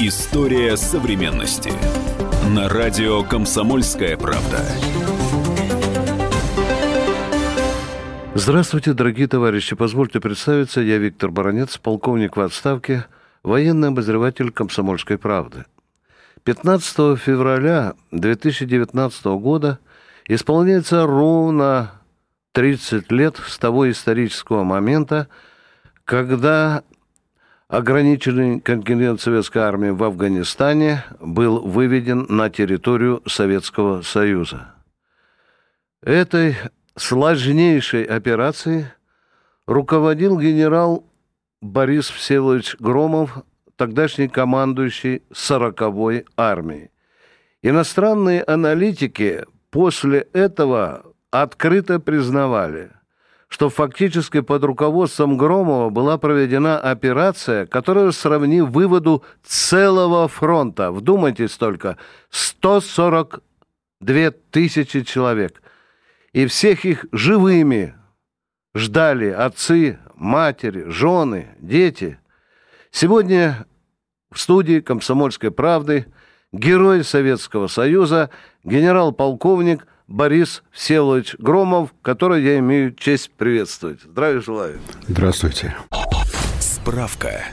История современности. На радио «Комсомольская правда». Здравствуйте, дорогие товарищи. Позвольте представиться, я Виктор Баранец, полковник в отставке, военный обозреватель «Комсомольской правды». 15 февраля 2019 года исполняется ровно 30 лет с того исторического момента, когда ограниченный контингент советской армии в Афганистане был выведен на территорию Советского Союза. Этой сложнейшей операцией руководил генерал Борис Всеволодович Громов, тогдашний командующий 40-й армией. Иностранные аналитики после этого открыто признавали – что фактически под руководством Громова была проведена операция, которая сравни выводу целого фронта. Вдумайтесь только, 142 тысячи человек. И всех их живыми ждали отцы, матери, жены, дети. Сегодня в студии «Комсомольской правды» герой Советского Союза, генерал-полковник – Борис Всеволодович Громов, который я имею честь приветствовать. Здравия желаю. Здравствуйте. Справка.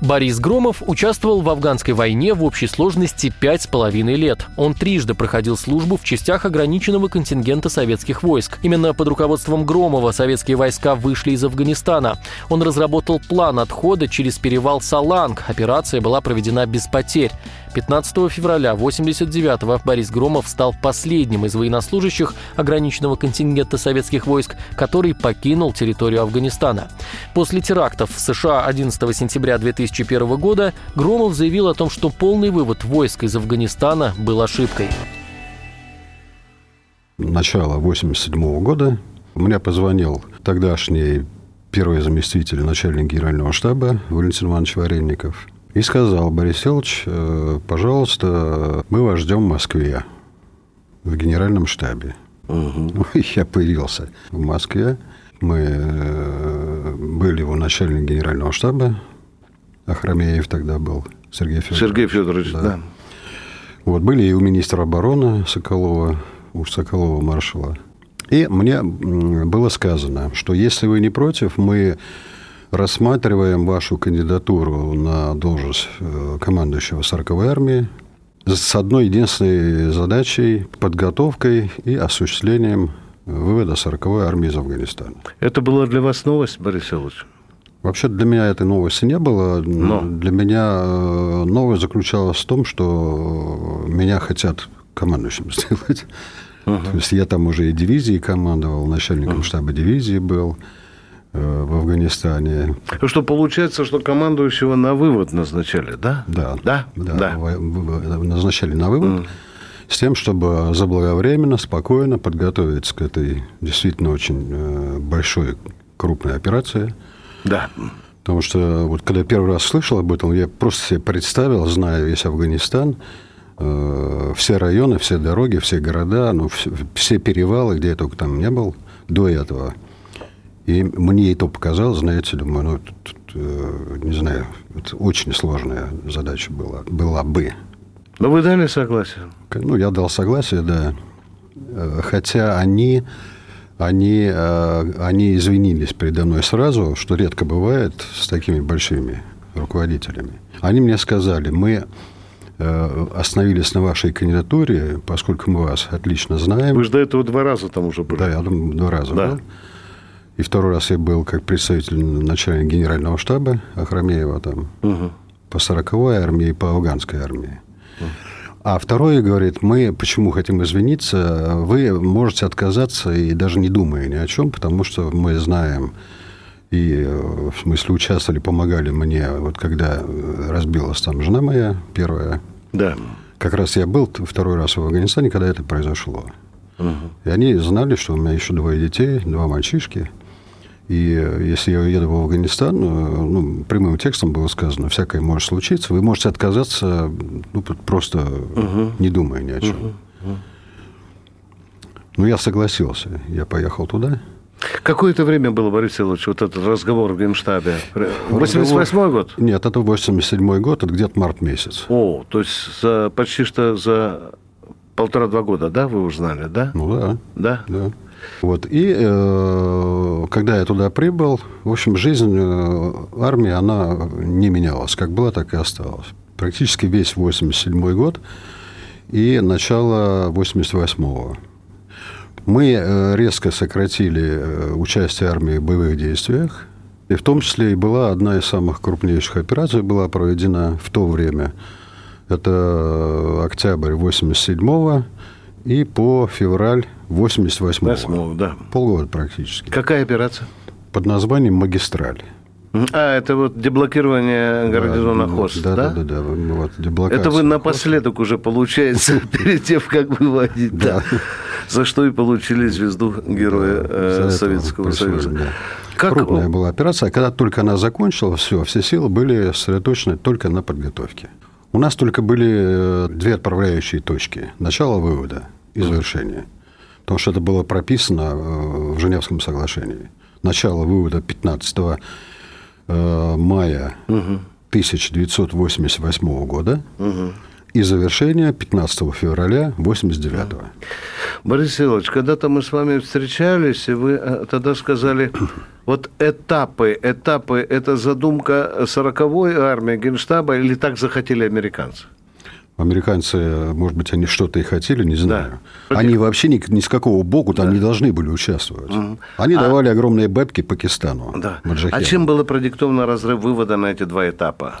Борис Громов участвовал в афганской войне в общей сложности пять с половиной лет. Он трижды проходил службу в частях ограниченного контингента советских войск. Именно под руководством Громова советские войска вышли из Афганистана. Он разработал план отхода через перевал Саланг. Операция была проведена без потерь. 15 февраля 89-го Борис Громов стал последним из военнослужащих ограниченного контингента советских войск, который покинул территорию Афганистана. После терактов в США 11 сентября 2001 года Громов заявил о том, что полный вывод войск из Афганистана был ошибкой. Начало 87 года мне позвонил тогдашний первый заместитель начальника генерального штаба Валентин Иванович Варенников – и сказал, Борис Ильич, э, пожалуйста, мы вас ждем в Москве, в генеральном штабе. Угу. Я появился в Москве. Мы э, были у начальника генерального штаба, Ахрамеев тогда был, Сергей Федорович. Сергей Федорович, да. да. Вот, были и у министра обороны Соколова, у Соколова маршала. И мне было сказано, что если вы не против, мы рассматриваем вашу кандидатуру на должность э, командующего 40-й армии с одной единственной задачей – подготовкой и осуществлением вывода 40-й армии из Афганистана. Это была для вас новость, Борис Ильич? Вообще для меня этой новости не было. Но. Для меня э, новость заключалась в том, что меня хотят командующим сделать. Uh-huh. То есть я там уже и дивизии командовал, начальником uh-huh. штаба дивизии был. Э, в Афганистане. Что получается, что командующего на вывод назначали, да? Да. Да? Да. да. Назначали на вывод. Mm. С тем, чтобы заблаговременно, спокойно подготовиться к этой действительно очень э, большой, крупной операции. Да. Потому что вот когда первый раз слышал об этом, я просто себе представил, зная весь Афганистан, э, все районы, все дороги, все города, ну, все, все перевалы, где я только там не был до этого – и мне это показалось, знаете, думаю, ну, тут, э, не знаю, это очень сложная задача была, была бы. Но вы дали согласие? Ну, я дал согласие, да. Э, хотя они, они, э, они извинились передо мной сразу, что редко бывает с такими большими руководителями. Они мне сказали, мы остановились на вашей кандидатуре, поскольку мы вас отлично знаем. Вы же до этого два раза там уже были. Да, я думаю, два раза да. был. И второй раз я был как представитель начальника генерального штаба Ахрамеева там угу. по 40-й армии и по афганской армии. Угу. А второе говорит, мы почему хотим извиниться, вы можете отказаться и даже не думая ни о чем, потому что мы знаем и в смысле участвовали, помогали мне, вот когда разбилась там жена моя первая. Да. Как раз я был второй раз в Афганистане, когда это произошло. Угу. И они знали, что у меня еще двое детей, два мальчишки. И если я уеду в Афганистан, э, ну, прямым текстом было сказано, всякое может случиться, вы можете отказаться, ну, просто угу. не думая ни о чем. Угу. Ну, я согласился. Я поехал туда. Какое это время было, Борис Ильич, вот этот разговор в Генштабе? 88 год? Нет, это 87 год, это где-то март месяц. О, то есть за, почти что за полтора-два года, да, вы узнали, да? Ну да. Да? Да. Вот. И э, когда я туда прибыл, в общем, жизнь э, армии, она не менялась. Как была, так и осталась. Практически весь 87 год и начало 88-го. Мы э, резко сократили э, участие армии в боевых действиях. И в том числе и была одна из самых крупнейших операций, была проведена в то время. Это октябрь 87-го и по февраль 88-го. 8 да. Полгода практически. Какая операция? Под названием «Магистраль». А, это вот деблокирование гарнизона да, ХОС, да? да? Да, да, да. Вот, Это вы напоследок уже, получается, перед тем, как выводить, да. За что и получили звезду Героя э, Советского Союза. да. Как- Крупная была операция. Когда только она закончилась, все, все силы были сосредоточены только на подготовке. У нас только были э, две отправляющие точки. Начало вывода и завершение. Потому что это было прописано э, в Женевском соглашении. Начало вывода 15 э, мая 1988 года. И завершение 15 февраля 1989 Борис Иванович, когда-то мы с вами встречались, и вы э, тогда сказали, вот этапы, этапы, это задумка 40-й армии Генштаба или так захотели американцы? Американцы, может быть, они что-то и хотели, не знаю. Да. Они вообще ни, ни с какого боку там не должны были участвовать. Они давали огромные бэбки Пакистану. Да. А чем было продиктовано разрыв вывода на эти два этапа?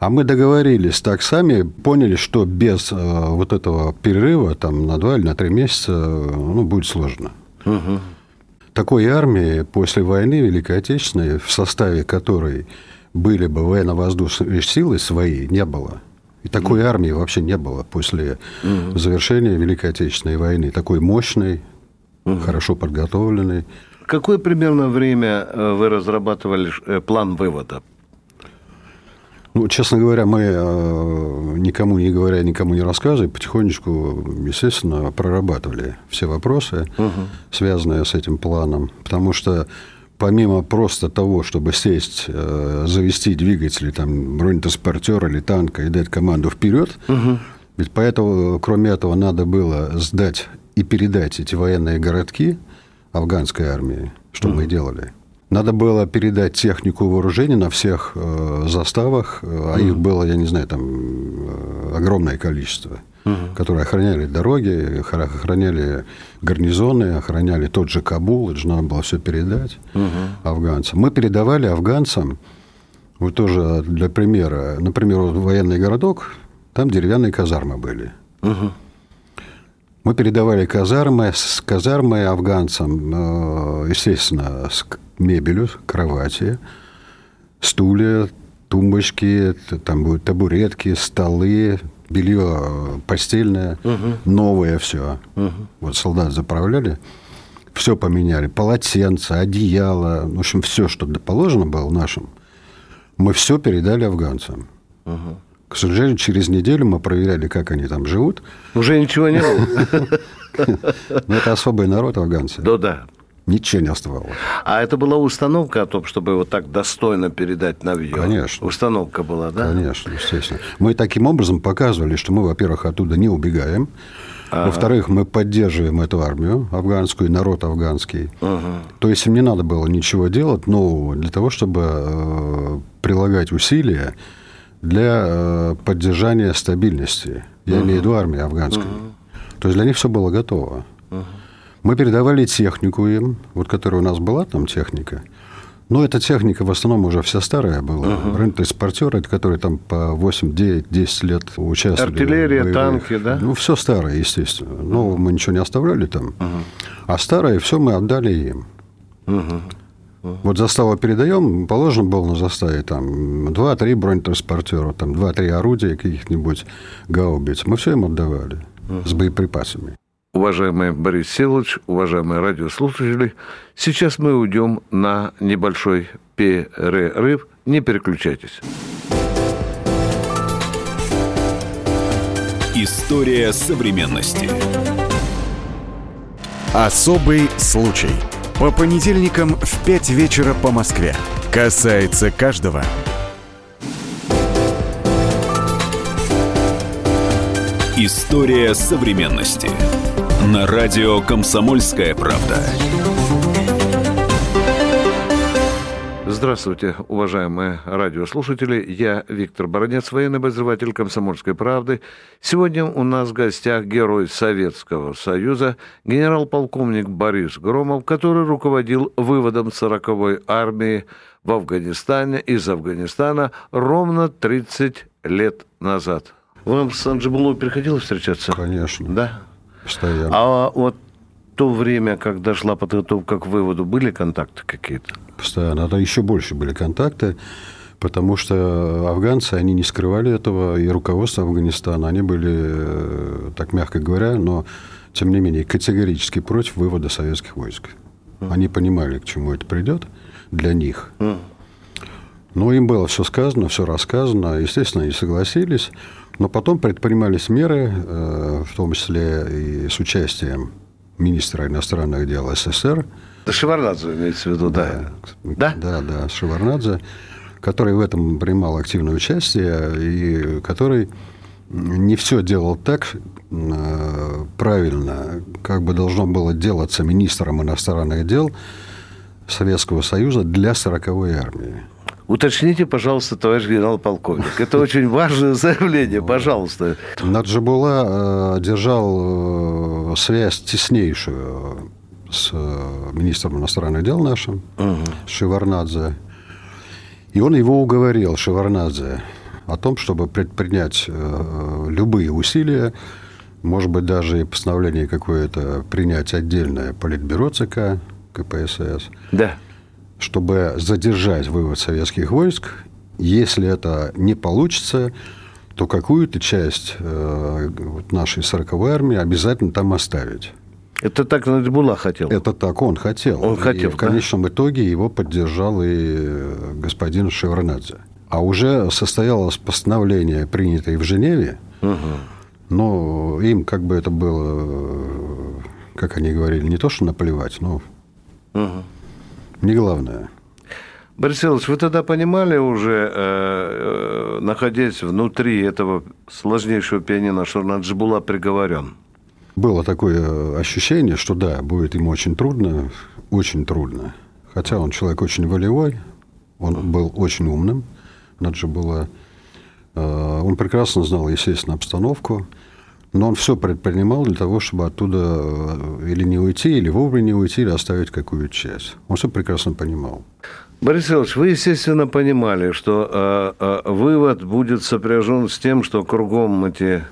А мы договорились так сами, поняли, что без э, вот этого перерыва там, на два или на три месяца э, ну, будет сложно. Такой армии после войны Великой Отечественной, в составе которой были бы военно-воздушные силы свои, не было. И такой армии вообще не было после завершения Великой Отечественной войны. Такой мощной, хорошо подготовленной. Какое примерно время э, вы разрабатывали э, план вывода? Ну, честно говоря, мы э, никому не говоря, никому не рассказывая, потихонечку, естественно, прорабатывали все вопросы, связанные с этим планом. Потому что помимо просто того, чтобы сесть, э, завести двигатели, там, бронетранспортер или танка и дать команду вперед, ведь поэтому, кроме этого, надо было сдать и передать эти военные городки афганской армии, что мы и делали. Надо было передать технику вооружения на всех э, заставах, э, а их было, я не знаю, там э, огромное количество, которые охраняли дороги, охра- охраняли гарнизоны, охраняли тот же Кабул, это же надо было все передать афганцам. Мы передавали афганцам, вот тоже для примера, например, вот военный городок, там деревянные казармы были. Мы передавали казармы с казармой афганцам, э, естественно, с мебелью, кровати, стулья, тумбочки, там будут табуретки, столы, белье э, постельное, новое все. Вот солдат заправляли, все поменяли, полотенца, одеяло, в общем, все, что положено было нашим, мы все передали афганцам. К сожалению, через неделю мы проверяли, как они там живут. Уже ничего не было? Но это особый народ, афганцы. Да, да. Ничего не оставалось. А это была установка о том, чтобы вот так достойно передать навье? Конечно. Установка была, да? Конечно, естественно. Мы таким образом показывали, что мы, во-первых, оттуда не убегаем. Во-вторых, мы поддерживаем эту армию афганскую, народ афганский. То есть им не надо было ничего делать нового для того, чтобы э, прилагать усилия для э, поддержания стабильности. Я имею в виду армии афганской. То есть для них все было готово. Мы передавали технику им, вот которая у нас была там техника. Но эта техника в основном уже вся старая была. Uh-huh. Транспортеры, которые там по 8, 9, 10 лет участвовали. Артиллерия, в боевых. танки, да? Ну, все старое, естественно. Нового мы ничего не оставляли там. А старое все мы отдали им. Вот заставу передаем, положено было на заставе там 2-3 бронетранспортера, там 2-3 орудия каких-нибудь гаубиц. Мы все им отдавали с боеприпасами. Уважаемый Борис Силович, уважаемые радиослушатели, сейчас мы уйдем на небольшой перерыв. Не переключайтесь. История современности. Особый случай. По понедельникам в 5 вечера по Москве. Касается каждого. История современности. На радио «Комсомольская правда». Здравствуйте, уважаемые радиослушатели. Я Виктор Баранец, военный обозреватель «Комсомольской правды». Сегодня у нас в гостях герой Советского Союза, генерал-полковник Борис Громов, который руководил выводом 40-й армии в Афганистане из Афганистана ровно 30 лет назад. Вам с Анджибулой приходилось встречаться? Конечно. Да? Постоянно. А вот то время, когда шла подготовка к выводу, были контакты какие-то? Постоянно. Это еще больше были контакты, потому что афганцы, они не скрывали этого, и руководство Афганистана, они были, э, так мягко говоря, но, тем не менее, категорически против вывода советских войск. Они понимали, к чему это придет для них. Но им было все сказано, все рассказано. Естественно, они согласились. Но потом предпринимались меры, э, в том числе и с участием министра иностранных дел СССР. Шеварнадзе имеется в виду, да. Да? Да, да, Шеварнадзе, который в этом принимал активное участие и который не все делал так э, правильно, как бы должно было делаться министром иностранных дел Советского Союза для 40-й армии. Уточните, пожалуйста, товарищ генерал-полковник. Это очень важное заявление, пожалуйста. Наджибула э, держал э, связь теснейшую с э, министром иностранных дел нашим, угу. Шеварнадзе. И он его уговорил, Шеварнадзе, о том, чтобы предпринять любые усилия, может быть, даже и постановление какое-то принять отдельное политбюро ЦК КПСС. Да чтобы задержать вывод советских войск. Если это не получится, то какую-то часть э, нашей 40-й армии обязательно там оставить. Это так Наджибулла хотел? Это так он хотел. Он хотел, и в конечном да? итоге его поддержал и господин Шевронадзе. А уже состоялось постановление, принятое в Женеве, угу. но им как бы это было, как они говорили, не то что наплевать, но угу не главное. Борис Иванович, вы тогда понимали уже, э, э, находясь внутри этого сложнейшего пианино, что Наджибула приговорен? Было такое ощущение, что да, будет ему очень трудно, очень трудно. Хотя он человек очень волевой, он был очень умным, Наджибула. Э, он прекрасно знал, естественно, обстановку. Но он все предпринимал для того, чтобы оттуда э, или не уйти, или вовремя не уйти, или оставить какую-то часть. Он все прекрасно понимал. Борис Иванович, вы, естественно, понимали, что э, э, вывод будет сопряжен с тем, что кругом эти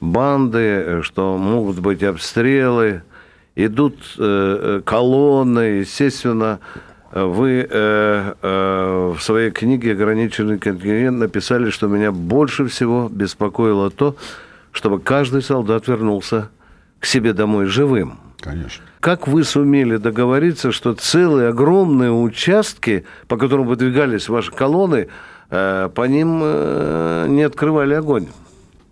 банды, что могут быть обстрелы, идут э, э колонны, естественно, вы э, э, в своей книге «Ограниченный континент» написали, что меня больше всего беспокоило то, чтобы каждый солдат вернулся к себе домой живым. Конечно. Как вы сумели договориться, что целые огромные участки, по которым выдвигались ваши колонны, э, по ним э, не открывали огонь?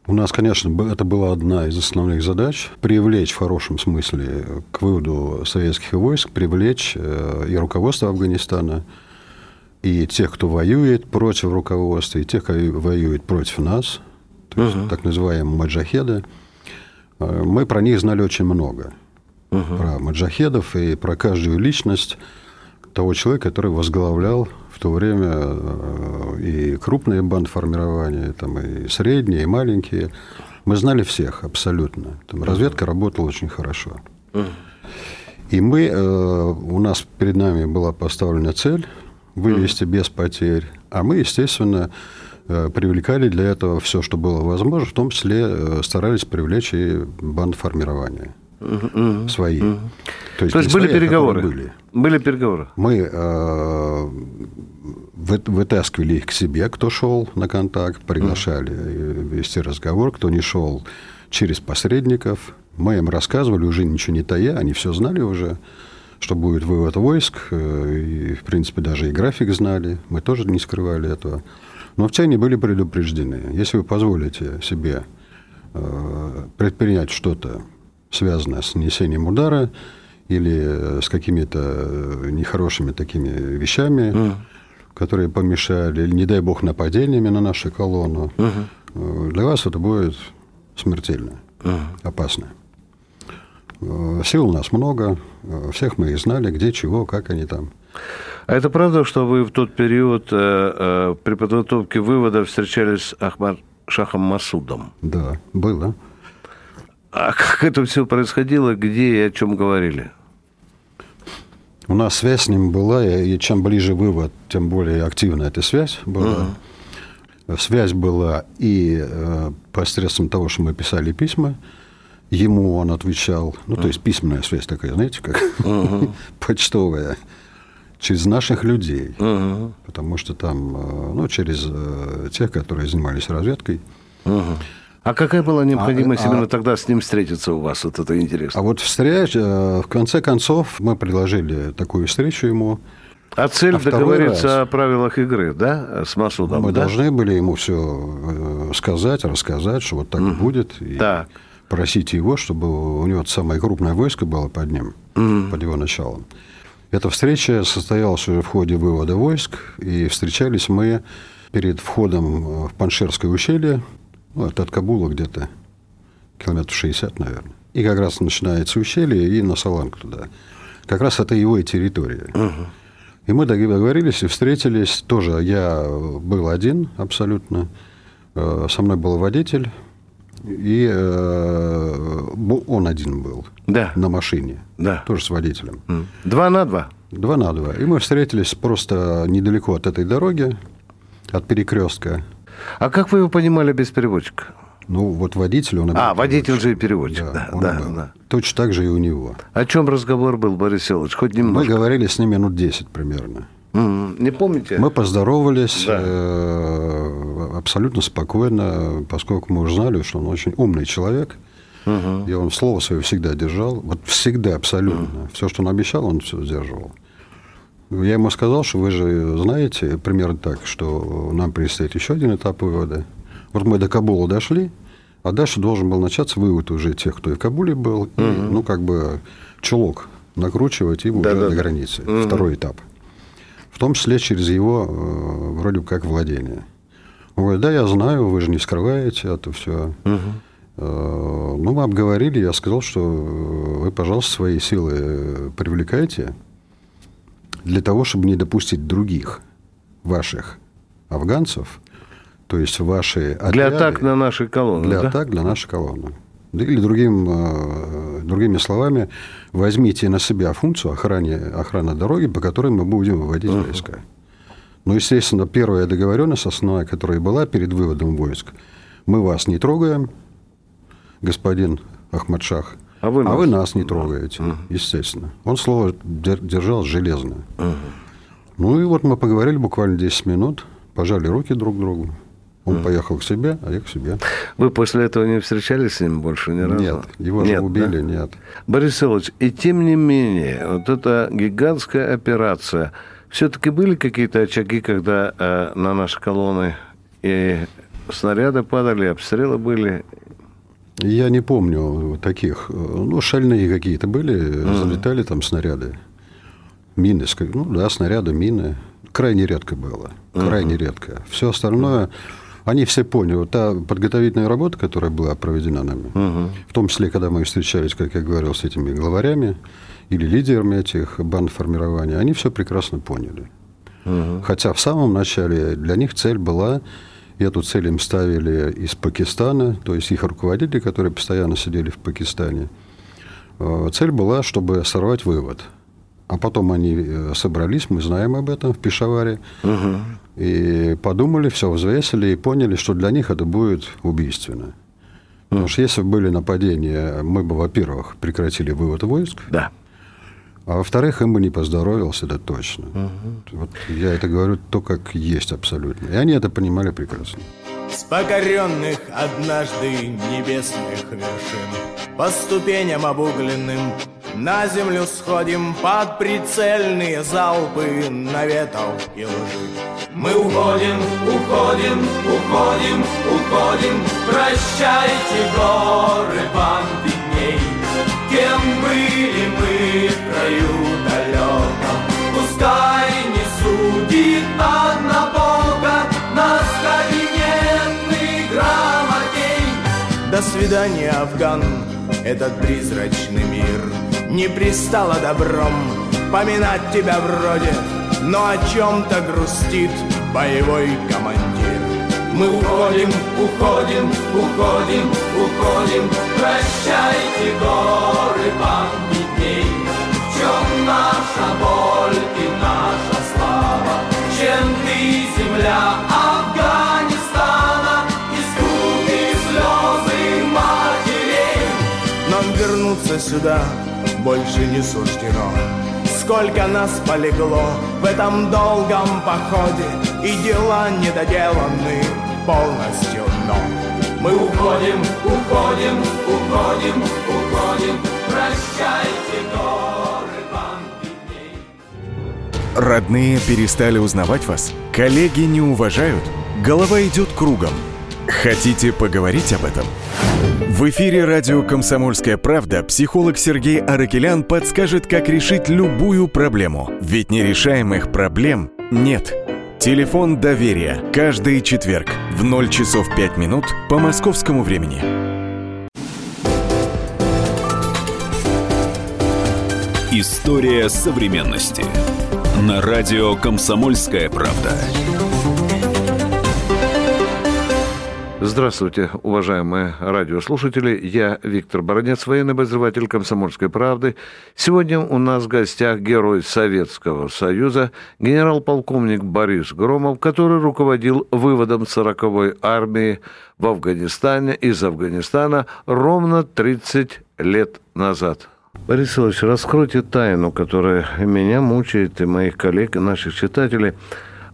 У нас, конечно, это была одна из основных задач – привлечь в хорошем смысле к выводу советских войск, привлечь э, и руководство Афганистана, и тех, кто воюет против руководства, и тех, кто воюет против нас – угу. так называемые маджахеды. Э, мы про них знали очень много. Угу. Про маджахедов и про каждую личность того человека, который возглавлял в то время э, и крупные бандформирования, там, и средние, и маленькие. Мы знали всех абсолютно. Там разведка работала очень хорошо. И мы, э, у нас перед нами была поставлена цель вывести без потерь. А мы, естественно, привлекали для этого все, что было возможно, в том числе э, старались привлечь и бандформирование угу, свои. Угу. То есть, То есть были свои, а переговоры? Были. были переговоры? Мы э, вытаскивали их к себе, кто шел на контакт, приглашали угу. вести разговор, кто не шел через посредников. Мы им рассказывали, уже ничего не тая, они все знали уже что будет вывод войск, и, в принципе, даже и график знали. Мы тоже не скрывали этого. Но в они были предупреждены. Если вы позволите себе э, предпринять что-то, связанное с нанесением удара, или с какими-то нехорошими такими вещами, mm. которые помешали, или, не дай бог, нападениями на нашу колонну, mm-hmm. для вас это будет смертельно, mm-hmm. опасно. Сил у нас много, всех мы их знали, где, чего, как они там. А это правда, что вы в тот период э, э, при подготовке вывода встречались с Ахмад Шахом Масудом? Да, было. А как это все происходило, где и о чем говорили? У нас связь с ним была, и чем ближе вывод, тем более активна эта связь была. uh Связь была и э, посредством того, что мы писали письма, ему он отвечал, ну, uh то есть письменная связь такая, знаете, как uh почтовая, через наших людей, uh потому что там, э, ну, через э, тех, которые занимались разведкой. uh а какая была необходимость а, именно а, тогда с ним встретиться у вас? Вот это интересно. А вот встреча, э, в конце концов, мы предложили такую встречу ему. А цель а договориться раз, о правилах игры, да, с Масудом? Мы да? должны были ему все сказать, рассказать, что вот так угу. будет. И так. просить его, чтобы у него самое крупное войско было под ним, угу. под его началом. Эта встреча состоялась уже в ходе вывода войск, и встречались мы перед входом в Паншерское ущелье, ну, это от Кабула где-то километров 60, наверное. И как раз начинается ущелье и на Саланг туда. Как раз это его территория. Угу. И мы договорились и встретились. Тоже я был один абсолютно. Э, со мной был водитель. И э, он один был. Да. На машине. Да. Тоже с водителем. Два на два. Два на два. И мы встретились просто недалеко от этой дороги, от перекрестка. А как вы его понимали без переводчика? Ну, вот водитель, он... А, водитель же и переводчик, да, да, да, да. Точно так же и у него. О чем разговор был, Борис Иванович? Хоть немножко. Мы говорили с ним минут 10 примерно. Не помните? Мы поздоровались да. э, абсолютно спокойно, поскольку мы узнали, что он очень умный человек. Угу. И он слово свое всегда держал. Вот всегда, абсолютно. Угу. Все, что он обещал, он все сдерживал. Я ему сказал, что вы же знаете примерно так, что нам предстоит еще один этап вывода. Вот мы до Кабула дошли, а дальше должен был начаться вывод уже тех, кто и в Кабуле был, угу. и, ну, как бы чулок накручивать им да, уже да, до границы. Угу. Второй этап. В том числе через его э, вроде как владение. Он говорит, да, я знаю, вы же не скрываете это все. Угу. Э, ну, мы обговорили, я сказал, что вы, пожалуйста, свои силы привлекайте, для того, чтобы не допустить других ваших афганцев, то есть ваши отряды... Для атак на наши колонны, Для да? атак на наши колонны. Или другим, э, другими словами, возьмите на себя функцию охраны, охраны дороги, по которой мы будем выводить uh-huh. войска. Ну, естественно, первая договоренность, основная, которая была перед выводом войск, мы вас не трогаем, господин Ахмадшах, а вы, а нас... вы нас не трогаете, угу. естественно. Он слово держал железно. Угу. Ну и вот мы поговорили буквально 10 минут, пожали руки друг другу. Он угу. поехал к себе, а я к себе. Вы после этого не встречались с ним больше ни разу? Нет, его нет, же убили, да? нет. Борис Иванович, и тем не менее, вот эта гигантская операция, все-таки были какие-то очаги, когда э, на наши колонны и снаряды падали, обстрелы были, я не помню таких. Ну, шальные какие-то были, mm-hmm. залетали там снаряды. Мины, ну да, снаряды, мины. Крайне редко было. Крайне mm-hmm. редко. Все остальное, mm-hmm. Они все поняли. Та подготовительная работа, которая была проведена нами, mm-hmm. в том числе, когда мы встречались, как я говорил, с этими главарями или лидерами этих банд формирования, они все прекрасно поняли. Mm-hmm. Хотя в самом начале для них цель была Эту цель им ставили из Пакистана, то есть их руководители, которые постоянно сидели в Пакистане. Э, цель была, чтобы сорвать вывод. А потом они э, собрались, мы знаем об этом в Пешаваре, угу. и подумали, все взвесили и поняли, что для них это будет убийственно. Потому что если бы были нападения, мы бы, во-первых, прекратили вывод войск. Да. А во-вторых, им бы не поздоровился, это точно. Угу. Вот я это говорю то, как есть абсолютно. И они это понимали прекрасно. С покоренных однажды небесных вершин По ступеням обугленным на землю сходим Под прицельные залпы наветов и лжи. Мы уходим, уходим, уходим, уходим. Прощайте горы вам видней Кем были мы в краю далеком? Пускай не судит одна Бога Нас кабинетный грамотей. До свидания, Афган, этот призрачный мир Не пристало добром поминать тебя вроде Но о чем-то грустит боевой командир. Мы уходим, уходим, уходим, уходим Прощайте, горы памятней В чем наша боль и наша слава? Чем ты, земля Афганистана? Искупи слезы матерей Нам вернуться сюда больше не суждено Сколько нас полегло в этом долгом походе И дела недоделаны полностью, но Мы уходим, уходим, уходим, уходим Прощайте, горы вам Родные перестали узнавать вас? Коллеги не уважают? Голова идет кругом. Хотите поговорить об этом? В эфире радио «Комсомольская правда» психолог Сергей Аракелян подскажет, как решить любую проблему. Ведь нерешаемых проблем нет. Телефон доверия. Каждый четверг в 0 часов 5 минут по московскому времени. История современности. На радио «Комсомольская правда». Здравствуйте, уважаемые радиослушатели. Я Виктор Баранец, военный обозреватель «Комсомольской правды». Сегодня у нас в гостях герой Советского Союза, генерал-полковник Борис Громов, который руководил выводом 40-й армии в Афганистане из Афганистана ровно 30 лет назад. Борис Ильич, раскройте тайну, которая меня мучает и моих коллег, и наших читателей.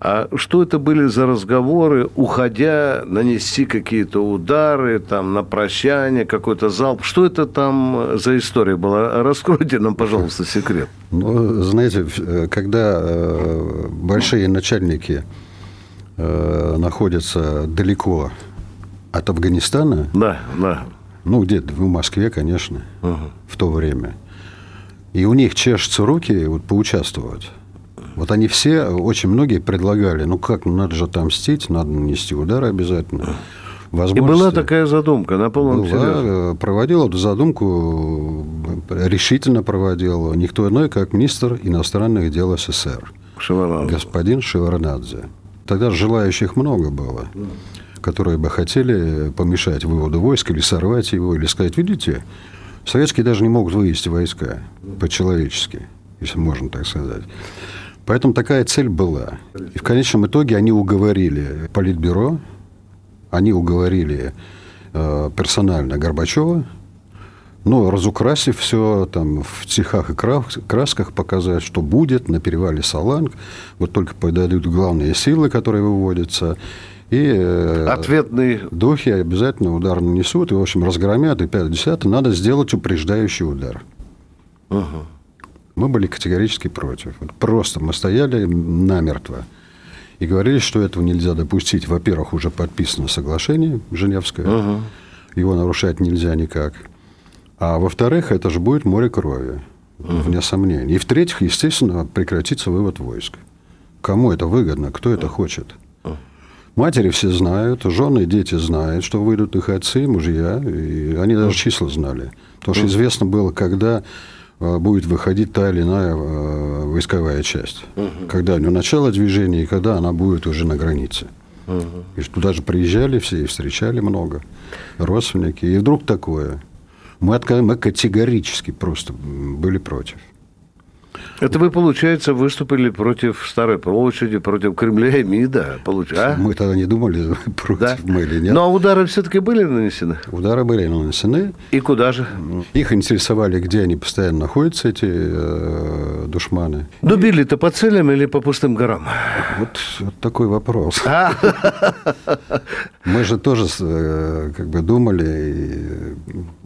А что это были за разговоры, уходя, нанести какие-то удары, там, на прощание, какой-то залп? Что это там за история была? Раскройте нам, пожалуйста, секрет. Ну, знаете, когда э, большие начальники э, находятся далеко от Афганистана, Да, да. ну, где-то в Москве, конечно, Ага. в то время, и у них чешутся руки вот, поучаствовать. Вот они все, очень многие предлагали, ну как, ну надо же отомстить, надо нанести удар обязательно. И Возможности- была такая задумка на полном была, серьезе. э, проводил эту задумку, э, решительно проводил никто иной, как министр иностранных дел СССР, Шеварнадзе. господин Шеварнадзе. Тогда желающих много было, которые бы хотели помешать выводу войск или сорвать его, или сказать, видите, советские даже не могут вывести войска по-человечески, если можно так сказать. Поэтому такая цель была. И в конечном итоге они уговорили Политбюро, они уговорили э, персонально Горбачева, ну, разукрасив все там в цехах и крас- красках, показать, что будет на перевале Саланг, вот только подойдут главные силы, которые выводятся, и э, Ответный духи обязательно удар нанесут, и, в общем, разгромят, и 5 надо сделать упреждающий удар. Мы были категорически против. Просто мы стояли намертво и говорили, что этого нельзя допустить. Во-первых, уже подписано соглашение Женевское, его нарушать нельзя никак. А во-вторых, это же будет море крови, вне сомнений. И в-третьих, естественно, прекратится вывод войск. Кому это выгодно, кто это хочет? Матери все знают, жены и дети знают, что выйдут их отцы, мужья, и они даже числа знали. Потому что известно было, когда будет выходить та или иная э, войсковая часть. Когда у нее начало движения и когда она будет уже на границе. И что туда же приезжали все и встречали много родственники. И вдруг такое. Мы, мы категорически просто были против. Это вы, получается, выступили против Старой площади, против Кремля и МИДа, получается, Мы тогда не думали, против Да? мы или нет. Ну, а удары все-таки были нанесены? Удары были нанесены. И куда же? Их интересовали, где они постоянно находятся, эти э, душманы. Ну, били-то по целям или по пустым горам? Вот, вот такой вопрос. А, Мы же тоже э, как бы думали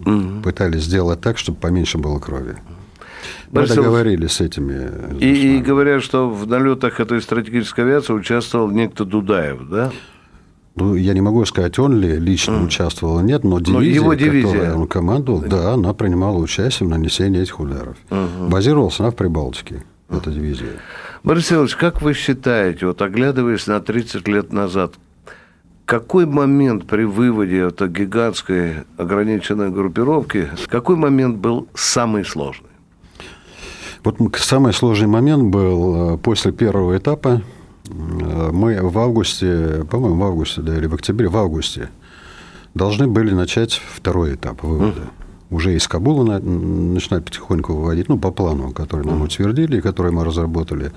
и пытались сделать так, чтобы поменьше было крови. Мы Борис Ильич, договорились с этими. И, и говорят, что в налетах этой стратегической авиации участвовал некто Дудаев, да? Ну, я не могу сказать, он ли лично mm. участвовал или нет, но дивизия, его дивизия. которой он командовал, да, она принимала участие в нанесении этих ударов. Uh-huh. Базировалась она в Прибалтике, uh-huh. эта дивизия. Борис Иванович, как вы считаете, вот оглядываясь на 30 лет назад, какой момент при выводе этой гигантской ограниченной группировки, какой момент был самый сложный? Вот самый сложный момент был э, после первого этапа, Э, мы в августе, по-моему, в августе, да, или в октябре, в августе должны были начать второй этап вывода. Uh-huh. Уже из Кабула на, начинать потихоньку выводить, ну, по плану, который нам uh-huh. утвердили, который мы разработали.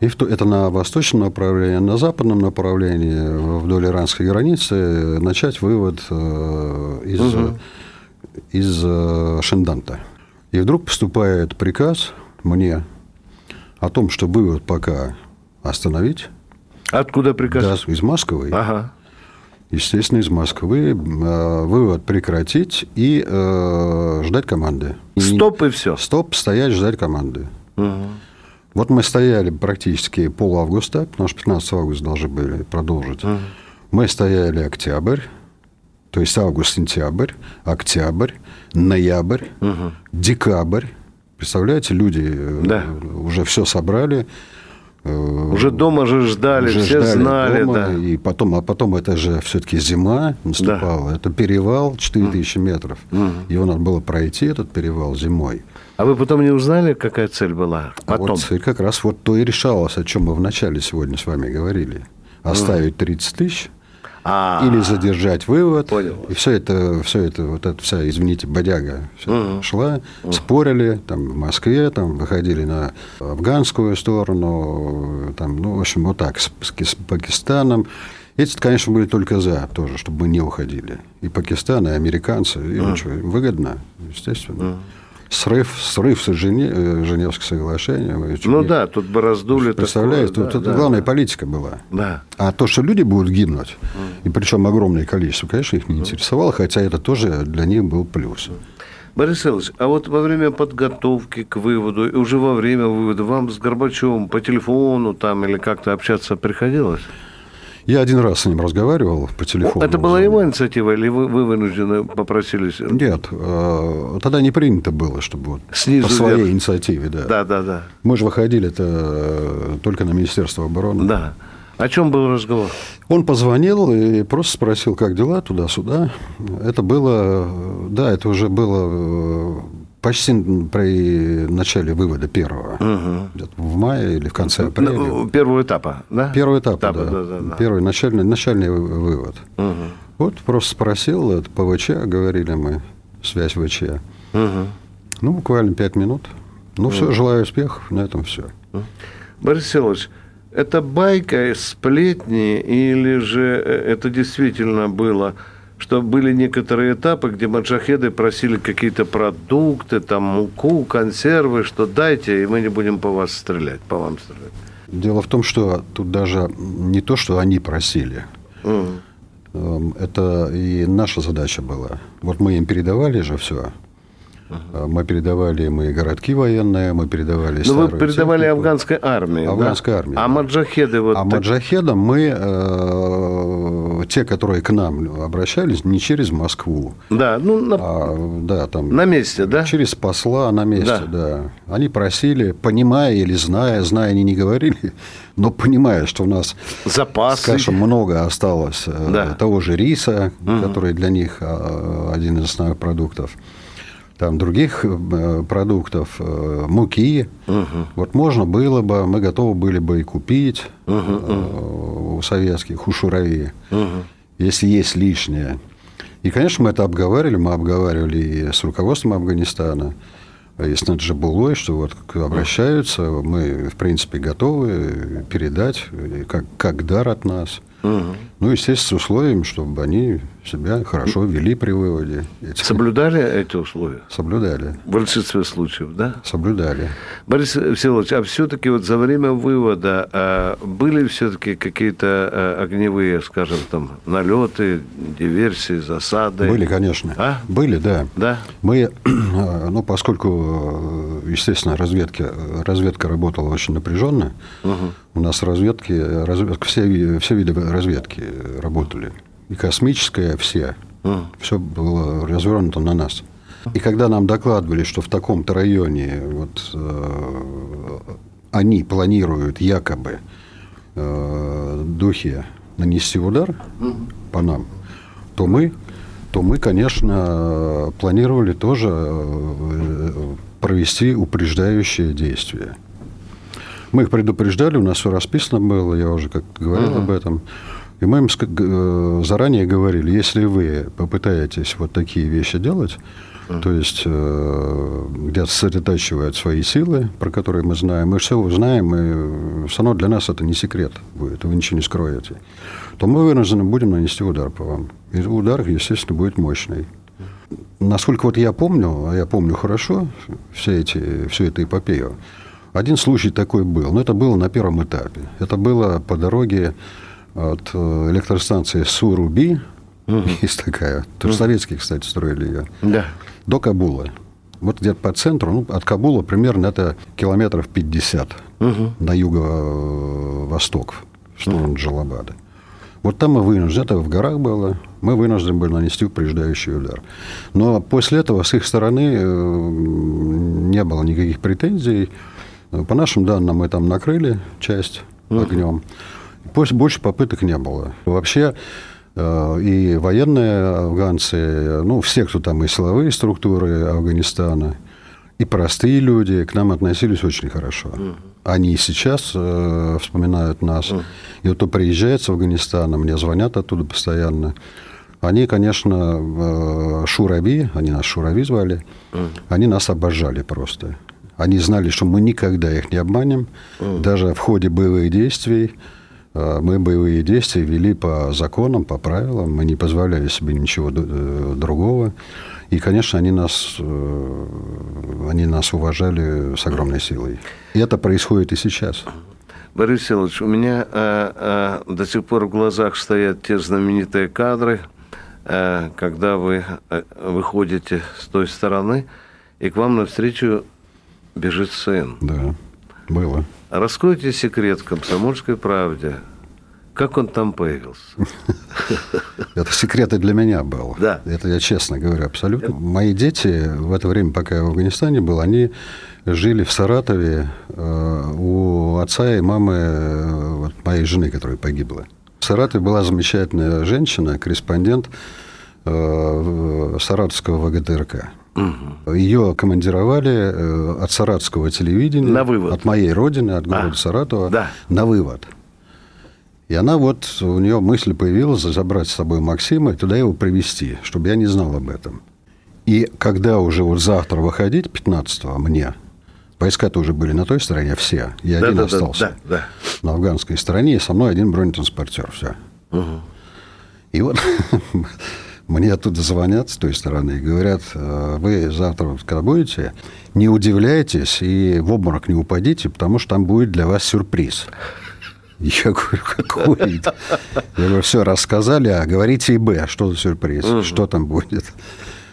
И в то, это на восточном направлении, на западном направлении, вдоль иранской границы, начать вывод э, из, uh-huh. из э, Шенданта. И вдруг поступает приказ мне о том, что вывод пока остановить. Откуда приказ? Да, из Москвы. Ага. Естественно, из Москвы э, вывод прекратить и э, ждать команды. Стоп и все. Стоп, стоять, ждать команды. Угу. Вот мы стояли практически пол августа, потому что 15 августа должны были продолжить. Угу. Мы стояли октябрь, то есть август-сентябрь, октябрь, ноябрь, угу. декабрь. Представляете, люди э, да. уже все собрали. Э, уже дома же ждали, уже все ждали знали. Дома, да. И потом, а потом это же все-таки зима наступала. Да. Это перевал 4000 mm. метров. Mm. Его надо было пройти, этот перевал зимой. А вы потом не узнали, какая цель была? Потом? А вот и как раз вот то и решалось, о чем мы вначале сегодня с вами говорили. Оставить 30 тысяч а, или задержать вывод. Понял. И все это, все это, вот эта вся, извините, бодяга все шла, спорили там в Москве, там выходили на афганскую сторону, там, ну, в общем, вот так, с, с Пакистаном. Эти, конечно, были только за тоже, чтобы мы не уходили. И Пакистан, и американцы, им mm. что, выгодно, естественно. Mm срыв, срыв с Жене, э, Женевского соглашения. Ну да, тут бы раздули. Представляете, такое, тут да, это главная да. политика была. Да. А то, что люди будут гибнуть, mm. и причем огромное количество, конечно, их не интересовало, хотя это тоже для них был плюс. Борис Ильич, а вот во время подготовки к выводу, и уже во время вывода, вам с Горбачевым по телефону там или как-то общаться приходилось? Я один раз с ним разговаривал по телефону. Это была его инициатива или вы, вы вынуждены попросились? Нет, э, тогда не принято было, чтобы вот Снизу по своей вверх. инициативе, да. Да, да, да. Мы же выходили это э, только на Министерство обороны. Да. О чем был разговор? Он позвонил и просто спросил, как дела туда-сюда. Это было, да, это уже было э, почти при начале вывода первого, угу. в мае или в конце ну, апреля. Ну, первого этапа, да? Первого этапа, этапа да. Да, да, да. Первый начальный, начальный вывод. Угу. Вот просто спросил, это ПВЧ, говорили мы, связь ВЧ. Угу. Ну, буквально пять минут. Ну, все, желаю успехов, на этом все. Борис Селович, это байка, сплетни, или же э, это действительно было что были некоторые этапы, где маджахеды просили какие-то продукты, там муку, консервы, что дайте, и мы не будем по вас стрелять, по вам стрелять. Дело в том, что тут даже не то, что они просили. Угу. Это и наша задача была. Вот мы им передавали же все. Uh-huh. Мы передавали мы городки военные, мы передавали Ну, вы передавали технику. афганской армии. Афганской да? армии. А маджахеды вот... А так... маджахедам мы, э, те, которые к нам обращались, не через Москву. Да, ну, на... а, да, там... На месте, да? Через посла на месте, да. да. Они просили, понимая или зная, зная они не говорили, но понимая, что у нас, Запасы. скажем, много осталось э, да. того же риса, угу. который для них э, один из основных продуктов, там, других э, продуктов, э, муки. Угу. Вот можно было бы, мы готовы были бы и купить угу. у советских, у шурави, угу. если есть лишнее. И, конечно, мы это обговаривали, мы обговаривали и с руководством Афганистана, и с Наджибулой, что вот обращаются, мы, в принципе, готовы передать как, как дар от нас. Угу. Ну, естественно, с условием, чтобы они себя хорошо вели при выводе. Этих... Соблюдали эти условия? Соблюдали. В большинстве случаев, да? Соблюдали. Борис Всеволодович, а все-таки вот за время вывода а, были все-таки какие-то а, огневые, скажем, там, налеты, диверсии, засады? Были, конечно. А? Были, да. Да? Мы, ну, поскольку, естественно, разведки, разведка работала очень напряженно, угу. у нас разведки, разведка, все, все виды разведки работали. И космическая, все. Все было развернуто на нас. И когда нам докладывали, что в таком-то районе вот, э, они планируют якобы э, духи нанести удар по нам, то мы, то мы, конечно, планировали тоже э, провести упреждающее действие. Мы их предупреждали, у нас все расписано было, я уже как говорил uh-huh. об этом. И мы им э, заранее говорили, если вы попытаетесь вот такие вещи делать, uh-huh. то есть э, где-то сосредотачивают свои силы, про которые мы знаем, мы все узнаем, и все равно для нас это не секрет будет, вы ничего не скроете, то мы вынуждены будем нанести удар по вам. И удар, естественно, будет мощный. Насколько вот я помню, а я помню хорошо все эти, всю эту эпопею, один случай такой был, но это было на первом этапе. Это было по дороге от э, электростанции Суруби, угу. есть такая, тоже угу. советские, кстати, строили ее, да. до Кабула. Вот где-то по центру, ну, от Кабула примерно это километров 50 угу. на юго-восток, в сторону угу. Джалабада. Вот там мы вынуждены, это в горах было, мы вынуждены были нанести упреждающий удар. Но после этого с их стороны э, не было никаких претензий. По нашим данным, мы там накрыли часть огнем. Больше попыток не было. Вообще, э, и военные афганцы, ну, все, кто там, и силовые структуры Афганистана, и простые люди к нам относились очень хорошо. Они и сейчас э, вспоминают нас. И вот кто приезжает с Афганистана, мне звонят оттуда постоянно. Они, конечно, э, Шураби, они нас Шураби звали, они нас обожали просто. Они знали, что мы никогда их не обманем. Mm. Даже в ходе боевых действий мы боевые действия вели по законам, по правилам. Мы не позволяли себе ничего э, другого. И, конечно, они нас, э, они нас уважали с огромной силой. И это происходит и сейчас. Борис Селович, у меня э, э, до сих пор в глазах стоят те знаменитые кадры, э, когда вы э, выходите с той стороны, и к вам навстречу бежит сын. Да, было. Раскройте секрет комсомольской правде. Как он там появился? Это секрет и для меня был. Да. Это я честно говорю, абсолютно. Мои дети в это время, пока я в Афганистане был, они жили в Саратове э, у отца и мамы э, вот, моей жены, которая погибла. В Саратове была замечательная женщина, корреспондент э, Саратовского ВГТРК. Угу. Ее командировали э, от саратского телевидения, на вывод. от моей родины, от города а, Саратова, да. на вывод. И она вот, у нее мысль появилась забрать с собой Максима и туда его привезти, чтобы я не знал об этом. И когда уже вот завтра выходить, 15-го, мне, войска-то уже были на той стороне все, я да, один да, остался. Да, да. На афганской стороне, и со мной один бронетранспортер, все. Угу. И вот мне оттуда звонят с той стороны и говорят, «Э, вы завтра, когда будете, не удивляйтесь и в обморок не упадите, потому что там будет для вас сюрприз. Я говорю, какой? Я говорю, все, рассказали, а говорите и Б, что за сюрприз, угу. что там будет.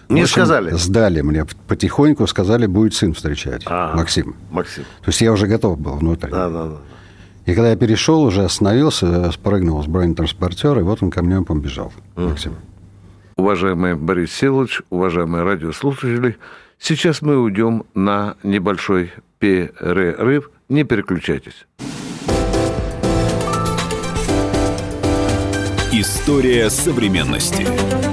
Не общем, сказали? Сдали мне потихоньку, сказали, будет сын встречать, а, Максим. Максим. То есть я уже готов был внутрь. Да, да, да. И когда я перешел, уже остановился, спрыгнул с бронетранспортера, и вот он ко мне побежал, угу. Максим. Уважаемый Борис Силович, уважаемые радиослушатели, сейчас мы уйдем на небольшой перерыв. Не переключайтесь. История современности.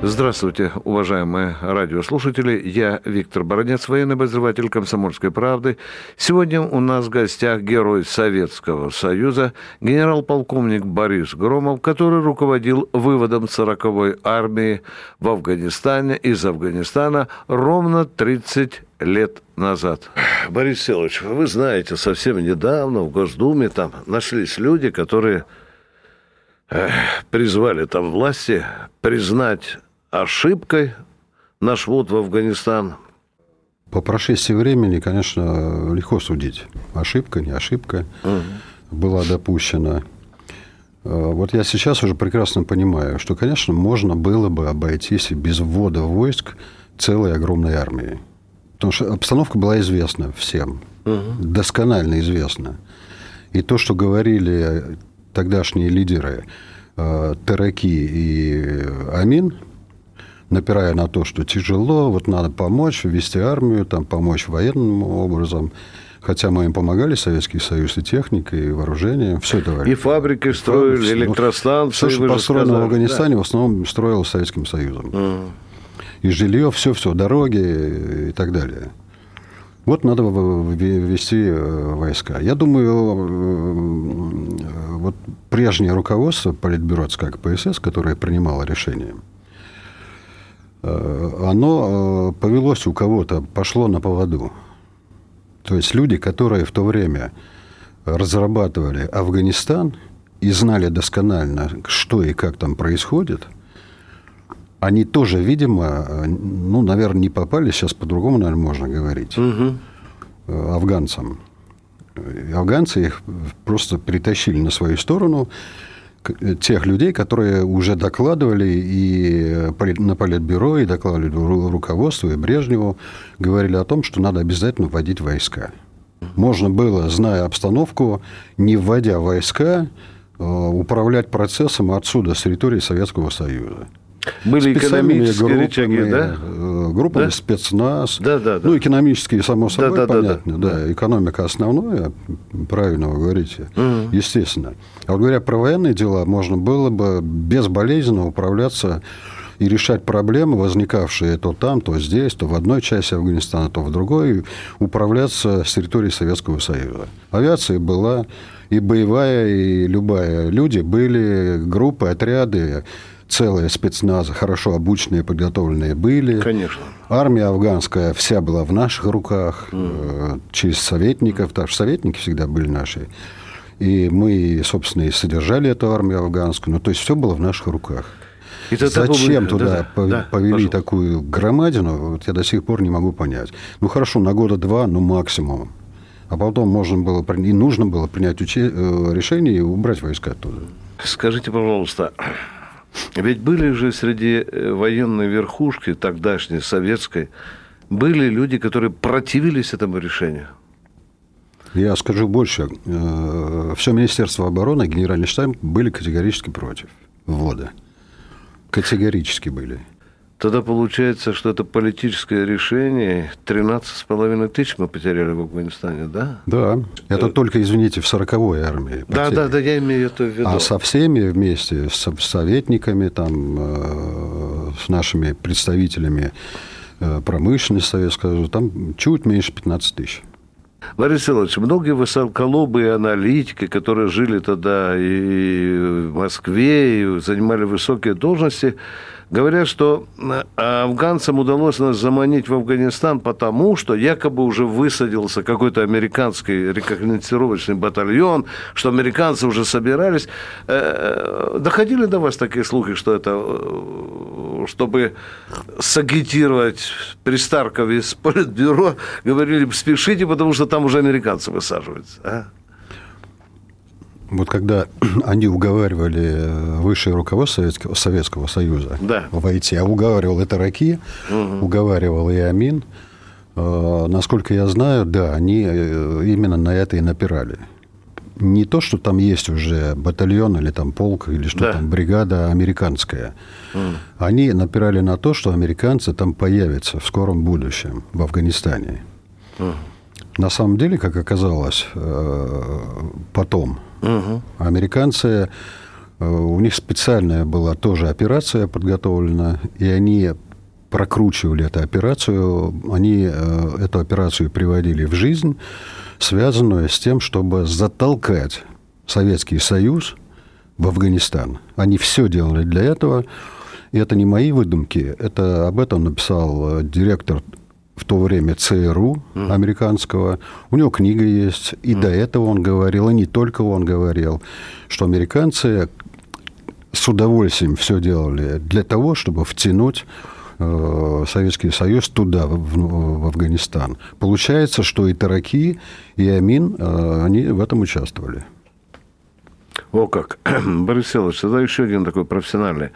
Здравствуйте, уважаемые радиослушатели. Я Виктор Баранец, военный обозреватель «Комсомольской правды». Сегодня у нас в гостях герой Советского Союза, генерал-полковник Борис Громов, который руководил выводом 40-й армии в Афганистане из Афганистана ровно 30 лет назад. Борис Селович, вы знаете, совсем недавно в Госдуме там нашлись люди, которые призвали там власти признать ошибкой наш ввод в Афганистан. По прошествии времени, конечно, легко судить. Ошибка, не ошибка угу. была допущена. Э, вот я сейчас уже прекрасно понимаю, что, конечно, можно было бы обойтись без ввода войск целой огромной армии. Потому что обстановка была известна всем, угу. досконально известна. И то, что говорили тогдашние лидеры э, Тараки и Амин, напирая на то, что тяжело, вот надо помочь, ввести армию, там, помочь военным образом – Хотя мы им помогали, Советский Союз, и техникой, и вооружением, все давали. И фабрики строили, и электростанции. Все, что построено в Афганистане, да. в основном строилось Советским Союзом. Uh-huh. И жилье, все-все, дороги и так далее. Вот надо ввести э, войска. Я думаю, э, вот прежнее руководство Политбюро ЦК КПСС, которое принимало решение, э, оно повелось у кого-то, пошло на поводу. То есть люди, которые в то время разрабатывали Афганистан и знали досконально, что и как там происходит, они тоже, видимо, ну, наверное, не попали, сейчас по-другому, наверное, можно говорить, угу. афганцам. Афганцы их просто притащили на свою сторону, тех людей, которые уже докладывали и на Политбюро, и докладывали руководству, и Брежневу, говорили о том, что надо обязательно вводить войска. Можно было, зная обстановку, не вводя войска, э, управлять процессом отсюда, с территории Советского Союза. Были экономические группами, рычаги, да? Э, группами да? спецназ. Да, да, да. Ну, экономические, само собой, да, да, понятно. Да, да. да, экономика основное, правильно вы говорите, угу. естественно. А вот говоря про военные дела, можно было бы безболезненно управляться и решать проблемы, возникавшие то там, то здесь, то в одной части Афганистана, то в другой, управляться с территории Советского Союза. Авиация была и боевая, и любая. Люди были, группы, отряды, целые спецназы, хорошо обученные, подготовленные были. Конечно. Армия афганская вся была в наших руках, mm. через советников, потому что советники всегда были наши. И мы, собственно, и содержали эту армию афганскую. Ну, то есть все было в наших руках. И Зачем был... туда да, да, повели да, такую громадину, вот я до сих пор не могу понять. Ну, хорошо, на года два, ну, максимум. А потом можно было, и нужно было принять уче... Э, решение и убрать войска оттуда. Скажите, пожалуйста, ведь были же среди э, военной верхушки, тогдашней советской, были люди, которые противились этому решению. Я скажу больше. Э, Все Министерство обороны, Генеральный штаб были категорически против ввода. Категорически были. Тогда получается, что это политическое решение. 13,5 тысяч мы потеряли в Афганистане, да? Да. Это э... только, извините, в 40-й армии. Да, да, да, я имею это в виду. А со всеми вместе, с советниками, там, э, с нашими представителями э, промышленности Советского там чуть меньше 15 тысяч. Борис Иванович, многие высоколобые аналитики, которые жили тогда и в Москве, и занимали высокие должности, Говорят, что э, афганцам удалось нас заманить в Афганистан потому, что якобы уже высадился какой-то американский рекогносцировочный батальон, что американцы уже собирались. Э, э, доходили до вас такие слухи, что это, чтобы сагитировать Пристарков из Политбюро, говорили, спешите, потому что там уже американцы высаживаются. А? Вот когда они уговаривали э, высшее руководство Советского, Советского Союза да. войти, а уговаривал это Раки, угу. уговаривал и Амин, э, насколько я знаю, да, они э, именно на это и напирали. Не то, что там есть уже батальон или там полк, или что да. там бригада американская. Mm. Они напирали на то, что американцы там появятся в скором будущем в Афганистане. Mm. На самом деле, как оказалось потом, Угу. Американцы, э, у них специальная была тоже операция подготовлена, и они прокручивали эту операцию, они э, эту операцию приводили в жизнь, связанную с тем, чтобы затолкать Советский Союз в Афганистан. Они все делали для этого. И это не мои выдумки, это об этом написал э, директор в то время ЦРУ американского. У него книга есть, и mm. до этого он говорил, и не только он говорил, что американцы с удовольствием все делали для того, чтобы втянуть э, Советский Союз туда, в, в Афганистан. Получается, что и Тараки, и Амин, э, они в этом участвовали. О как. Борис Селович, тогда еще один такой профессиональный.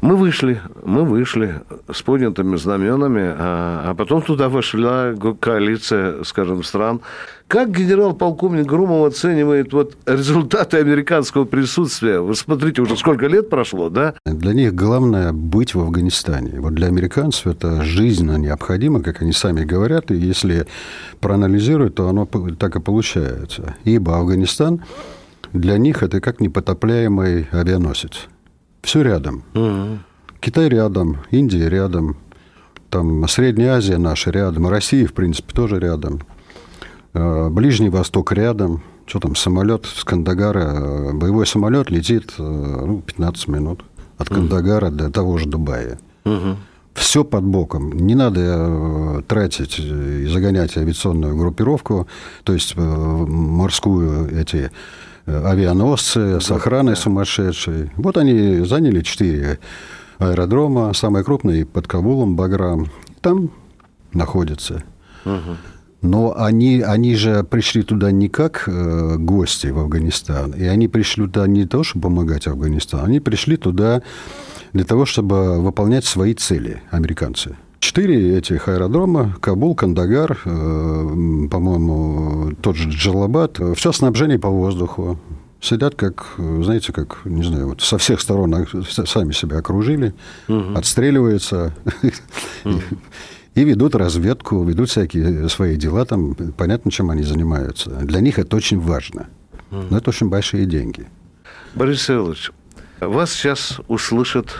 Мы вышли, мы вышли с поднятыми знаменами, а, а потом туда вошла коалиция, скажем, стран. Как генерал-полковник Громов оценивает вот результаты американского присутствия? Вы смотрите, уже сколько лет прошло, да? Для них главное быть в Афганистане. Вот для американцев это жизненно необходимо, как они сами говорят, и если проанализируют, то оно так и получается. Ибо Афганистан для них это как непотопляемый авианосец. Все рядом. Угу. Китай рядом, Индия рядом, там Средняя Азия наша рядом, Россия, в принципе, тоже рядом. Э, Ближний Восток рядом. Что там, самолет с Кандагара, э, боевой самолет летит э, ну, 15 минут от Кандагара угу. до того же Дубая. Угу. Все под боком. Не надо тратить и загонять авиационную группировку, то есть морскую эти авианосцы с охраной сумасшедшей. Вот они заняли четыре аэродрома, самый крупный под Кабулом, Баграм. Там находится. Но они, они же пришли туда не как э, гости в Афганистан, и они пришли туда не то, чтобы помогать Афганистану, они пришли туда для того, чтобы выполнять свои цели, американцы. Четыре этих аэродрома, Кабул, Кандагар, э, по-моему, тот же Джалабад, все снабжение по воздуху. Сидят как, знаете, как, не знаю, вот со всех сторон сами себя окружили, угу. отстреливаются угу. и ведут разведку, ведут всякие свои дела, там понятно, чем они занимаются. Для них это очень важно. Но это очень большие деньги. Борис Савельевич, вас сейчас услышит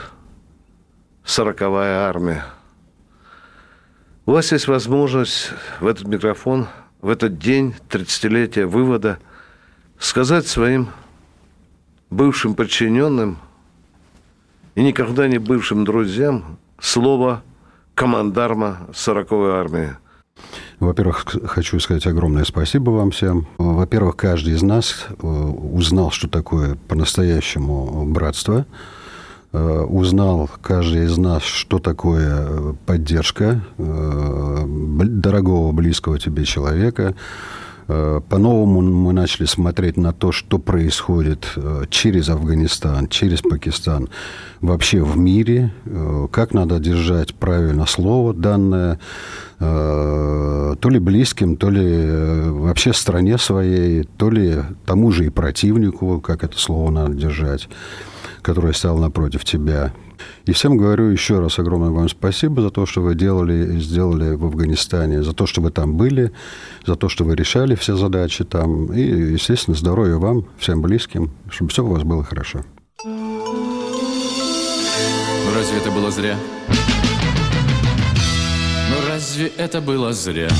сороковая армия. У вас есть возможность в этот микрофон, в этот день 30-летия вывода сказать своим бывшим подчиненным и никогда не бывшим друзьям слово командарма 40-й армии. Во-первых, хочу сказать огромное спасибо вам всем. Во-первых, каждый из нас э, узнал, что такое по-настоящему братство – узнал каждый из нас, что такое э, поддержка э, дорогого, близкого тебе человека. По-новому мы начали смотреть на то, что происходит через Афганистан, через Пакистан, вообще в мире, как надо держать правильно слово данное, то ли близким, то ли вообще стране своей, то ли тому же и противнику, как это слово надо держать который стоял напротив тебя. И всем говорю еще раз огромное вам спасибо за то, что вы делали и сделали в Афганистане, за то, что вы там были, за то, что вы решали все задачи там. И, естественно, здоровья вам, всем близким, чтобы все у вас было хорошо. Ну разве это было зря? Ну разве это было зря?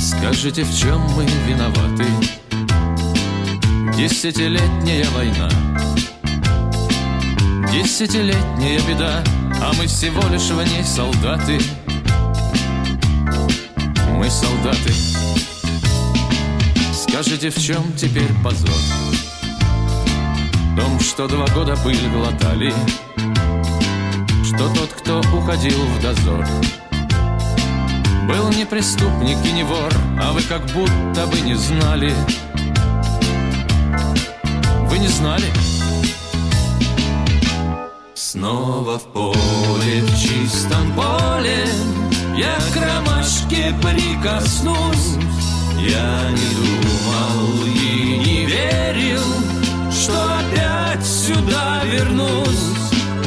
Скажите, в чем мы виноваты? Десятилетняя война. Десятилетняя беда. А мы всего лишь в ней солдаты. Мы солдаты. Скажите, в чем теперь позор? В том, что два года пыль глотали. Что тот, кто уходил в дозор. Был не преступник и не вор А вы как будто бы не знали вы не знали? Снова в поле, в чистом поле. Я к ромашке прикоснусь. Я не думал и не верил Что опять сюда вернусь.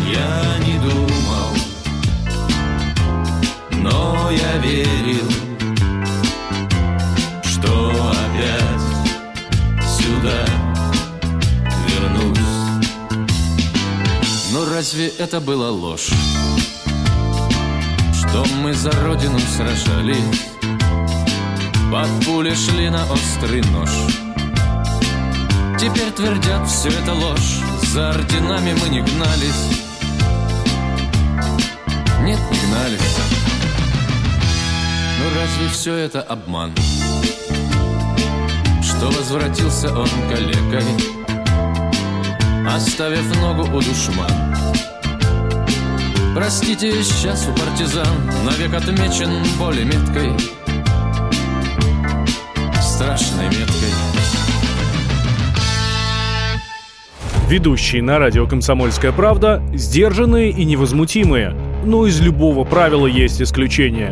Я не думал разве это была ложь? Что мы за родину сражались Под пули шли на острый нож Теперь твердят, все это ложь За орденами мы не гнались Нет, не гнались Но разве все это обман? Что возвратился он калекой оставив ногу у душман. Простите, сейчас у партизан навек отмечен более меткой, страшной меткой. Ведущие на радио «Комсомольская правда» сдержанные и невозмутимые. Но из любого правила есть исключение.